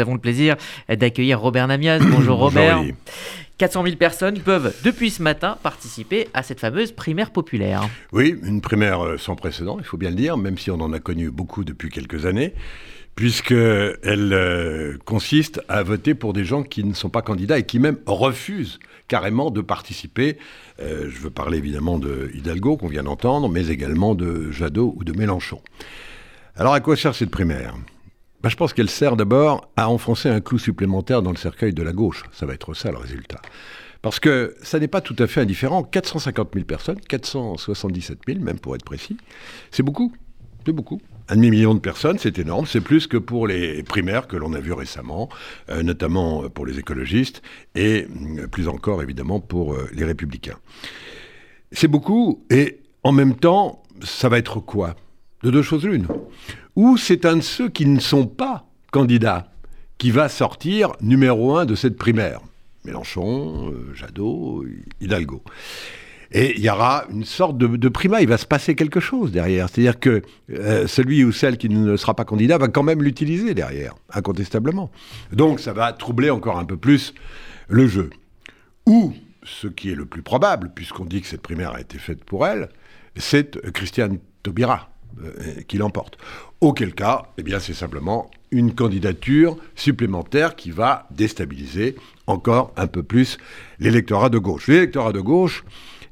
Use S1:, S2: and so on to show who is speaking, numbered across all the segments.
S1: nous avons le plaisir d'accueillir Robert Namias. Bonjour Robert. 400 000 personnes peuvent, depuis ce matin, participer à cette fameuse primaire populaire.
S2: Oui, une primaire euh, sans précédent, il faut bien le dire, même si on en a connu beaucoup depuis quelques années, puisqu'elle euh, consiste à voter pour des gens qui ne sont pas candidats et qui même refusent carrément de participer. Euh, je veux parler évidemment de Hidalgo, qu'on vient d'entendre, mais également de Jadot ou de Mélenchon. Alors à quoi sert cette primaire? Bah, je pense qu'elle sert d'abord à enfoncer un clou supplémentaire dans le cercueil de la gauche. Ça va être ça le résultat. Parce que ça n'est pas tout à fait indifférent. 450 000 personnes, 477 000 même pour être précis, c'est beaucoup. C'est beaucoup. Un demi-million de personnes, c'est énorme. C'est plus que pour les primaires que l'on a vues récemment, euh, notamment pour les écologistes et euh, plus encore évidemment pour euh, les républicains. C'est beaucoup et en même temps, ça va être quoi? De deux choses l'une ou c'est un de ceux qui ne sont pas candidats qui va sortir numéro un de cette primaire? Mélenchon, euh, Jadot, Hidalgo. Et il y aura une sorte de, primat, il va se passer quelque chose derrière. C'est-à-dire que euh, celui ou celle qui ne sera pas candidat va quand même l'utiliser derrière, incontestablement. Donc ça va troubler encore un peu plus le jeu. Ou, ce qui est le plus probable, puisqu'on dit que cette primaire a été faite pour elle, c'est Christiane Taubira euh, qui l'emporte. Auquel cas, eh bien, c'est simplement une candidature supplémentaire qui va déstabiliser encore un peu plus l'électorat de gauche. L'électorat de gauche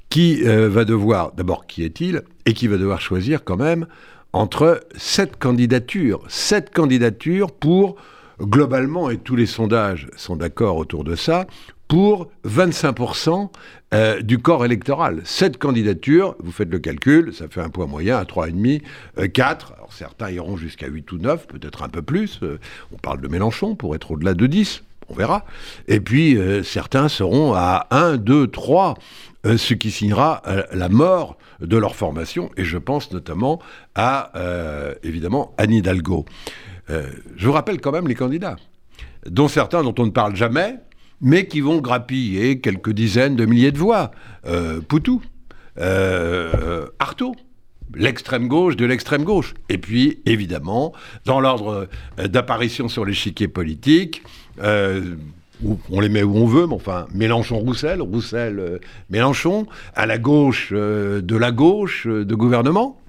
S2: qui euh, va devoir, d'abord, qui est-il Et qui va devoir choisir quand même entre sept candidatures. Sept candidatures pour, globalement, et tous les sondages sont d'accord autour de ça, pour 25% euh, du corps électoral. Cette candidature, vous faites le calcul, ça fait un poids moyen à 3,5, 4. Euh, Alors certains iront jusqu'à 8 ou 9, peut-être un peu plus. Euh, on parle de Mélenchon pour être au-delà de 10, on verra. Et puis certains seront à 1, 2, 3, ce qui signera la mort de leur formation. Et je pense notamment à, évidemment, Anne Hidalgo. je vous rappelle quand même les candidats, dont certains dont on ne parle jamais, mais qui vont grappiller quelques dizaines de milliers de voix. Euh, Poutou, euh, Artaud, l'extrême gauche de l'extrême gauche. Et puis, évidemment, dans l'ordre euh, d'apparition sur l'échiquier politique, on les met où on veut, mais enfin, Mélenchon-Roussel, Roussel-Mélenchon, à la gauche de la gauche de gouvernement.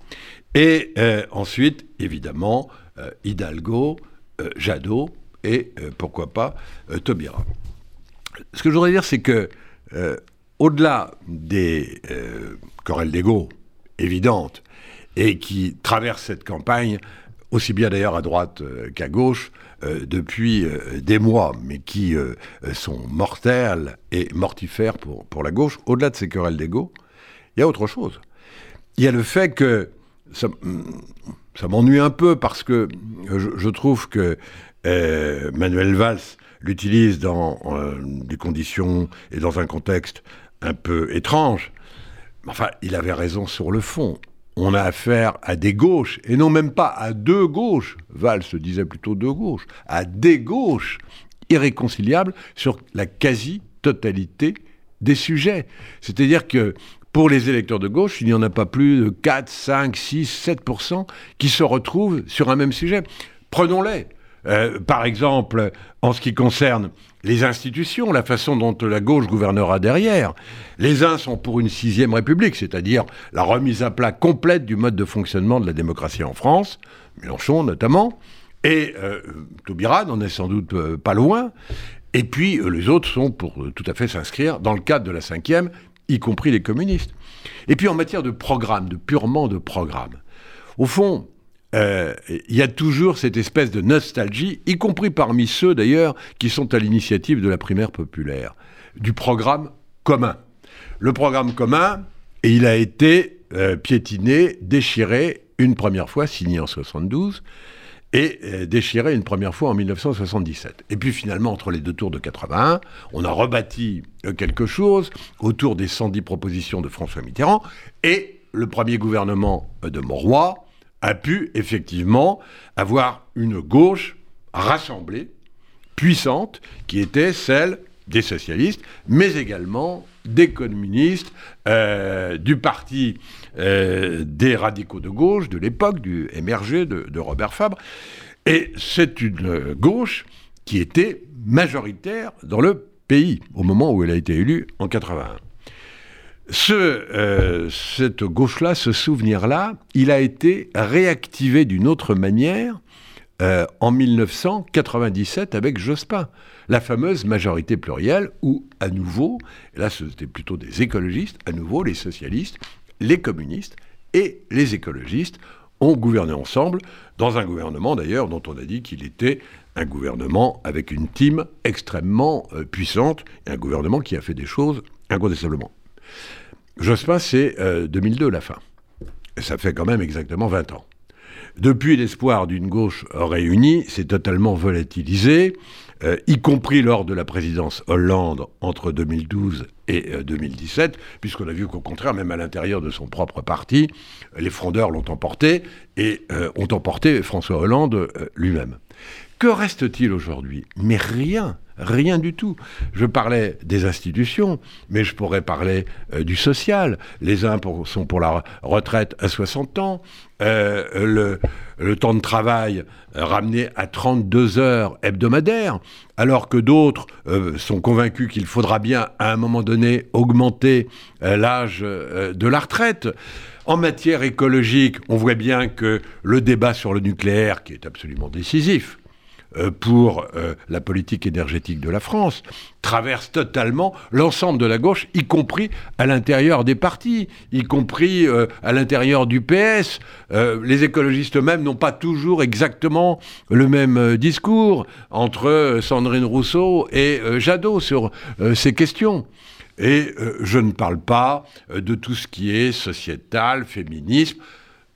S2: Et ensuite, évidemment, Hidalgo, Jadot et, pourquoi pas, Taubira ce que je voudrais dire, c'est que, euh, au-delà des euh, querelles d'ego évidentes, et qui traversent cette campagne, aussi bien d'ailleurs à droite euh, qu'à gauche, depuis des mois, mais qui sont mortelles et mortifères pour, pour la gauche, au-delà de ces querelles d'ego, il y a autre chose. Il y a le fait que ça, m'ennuie un peu parce que je, je trouve que Manuel Valls l'utilise dans euh, des conditions et dans un contexte un peu étrange. Enfin, il avait raison sur le fond. On a affaire à des gauches, et non même pas à deux gauches, Val se disait plutôt deux gauches, à des gauches irréconciliables sur la quasi-totalité des sujets. C'est-à-dire que pour les électeurs de gauche, il n'y en a pas plus de 4, 5, 6, 7% qui se retrouvent sur un même sujet. Prenons-les. Euh, par exemple, en ce qui concerne les institutions, la façon dont la gauche gouvernera derrière. Les uns sont pour une sixième république, c'est-à-dire la remise à plat complète du mode de fonctionnement de la démocratie en France, Mélenchon notamment, et euh, n'en est sans doute euh, pas loin. Et puis les autres sont pour tout à fait s'inscrire dans le cadre de la cinquième, y compris les communistes. Et puis en matière de programme, de purement de programme, au fond, euh, il y a toujours cette espèce de nostalgie, y compris parmi ceux d'ailleurs qui sont à l'initiative de la primaire populaire, du programme commun. Le programme commun, il a été euh, piétiné, déchiré une première fois, signé en 72, et euh, déchiré une première fois en 1977. Et puis finalement, entre les deux tours de 81, on a rebâti quelque chose autour des 110 propositions de François Mitterrand, et le premier gouvernement de Mauroy, a pu effectivement avoir une gauche rassemblée, puissante, qui était celle des socialistes, mais également des communistes, euh, du parti euh, des radicaux de gauche de l'époque, du MRG de, de Robert Fabre. Et c'est une gauche qui était majoritaire dans le pays au moment où elle a été élue en 81. Ce, euh, cette gauche-là, ce souvenir-là, il a été réactivé d'une autre manière euh, en 1997 avec Jospin, la fameuse majorité plurielle où, à nouveau, là c'était plutôt des écologistes, à nouveau les socialistes, les communistes et les écologistes ont gouverné ensemble, dans un gouvernement d'ailleurs dont on a dit qu'il était un gouvernement avec une team extrêmement euh, puissante, et un gouvernement qui a fait des choses incontestablement. Jospin, c'est 2002 euh, la fin. Ça fait quand même exactement 20 ans. Depuis, l'espoir d'une gauche réunie s'est totalement volatilisé, euh, y compris lors de la présidence Hollande entre 2012 et 2017, euh, puisqu'on a vu qu'au contraire, même à l'intérieur de son propre parti, les frondeurs l'ont emporté et ont emporté François Hollande lui-même. Que reste-t-il aujourd'hui? Mais rien. Rien du tout. Je parlais des institutions, mais je pourrais parler euh, du social. Les uns sont pour la retraite à 60 ans, euh, le, temps de travail ramené à 32 heures hebdomadaires, alors que d'autres euh, sont convaincus qu'il faudra bien à un moment donné augmenter l'âge de la retraite. En matière écologique, on voit bien que le débat sur le nucléaire, qui est absolument décisif, euh, pour euh, la politique énergétique de la France traverse totalement l'ensemble de la gauche, y compris à l'intérieur des partis, y compris euh, à l'intérieur du PS. les écologistes eux-mêmes n'ont pas toujours exactement le même discours entre Sandrine Rousseau et Jadot sur ces questions. Et je ne parle pas de tout ce qui est sociétal, féminisme,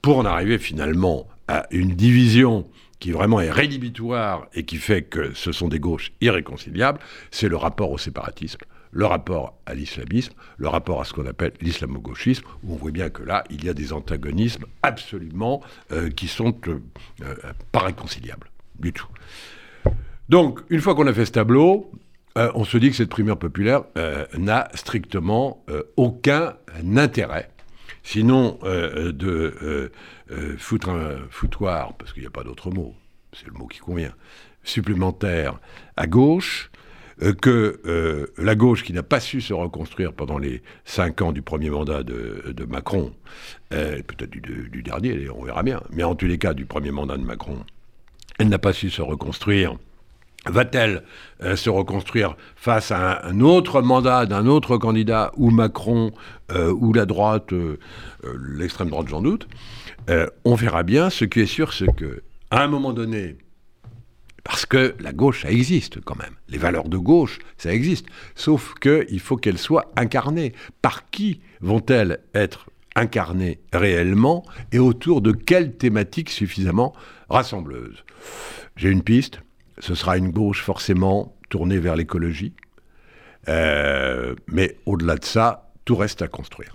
S2: pour en arriver finalement à une division qui vraiment est rédhibitoire et qui fait que ce sont des gauches irréconciliables, c'est le rapport au séparatisme, le rapport à l'islamisme, le rapport à ce qu'on appelle l'islamo-gauchisme, où on voit bien que là, il y a des antagonismes absolument euh, qui sont euh, euh, pas réconciliables du tout. Donc, une fois qu'on a fait ce tableau, on se dit que cette primaire populaire n'a strictement aucun intérêt sinon de euh, foutre un foutoir, parce qu'il n'y a pas d'autre mot, c'est le mot qui convient, supplémentaire à gauche, euh, que euh, la gauche qui n'a pas su se reconstruire pendant les cinq ans du premier mandat de, Macron, peut-être du, dernier, on verra bien, mais en tous les cas du premier mandat de Macron, elle n'a pas su se reconstruire. Va-t-elle se reconstruire face à un, autre mandat d'un autre candidat, ou Macron, ou la droite, l'extrême droite, j'en doute euh, on verra bien. Ce qui est sûr, c'est que à un moment donné, parce que la gauche, ça existe quand même. Les valeurs de gauche, ça existe. Sauf qu'il faut qu'elles soient incarnées. Par qui vont-elles être incarnées réellement et autour de quelles thématiques suffisamment rassembleuses? J'ai une piste. Ce sera une gauche forcément tournée vers l'écologie. Euh, mais au-delà de ça, tout reste à construire.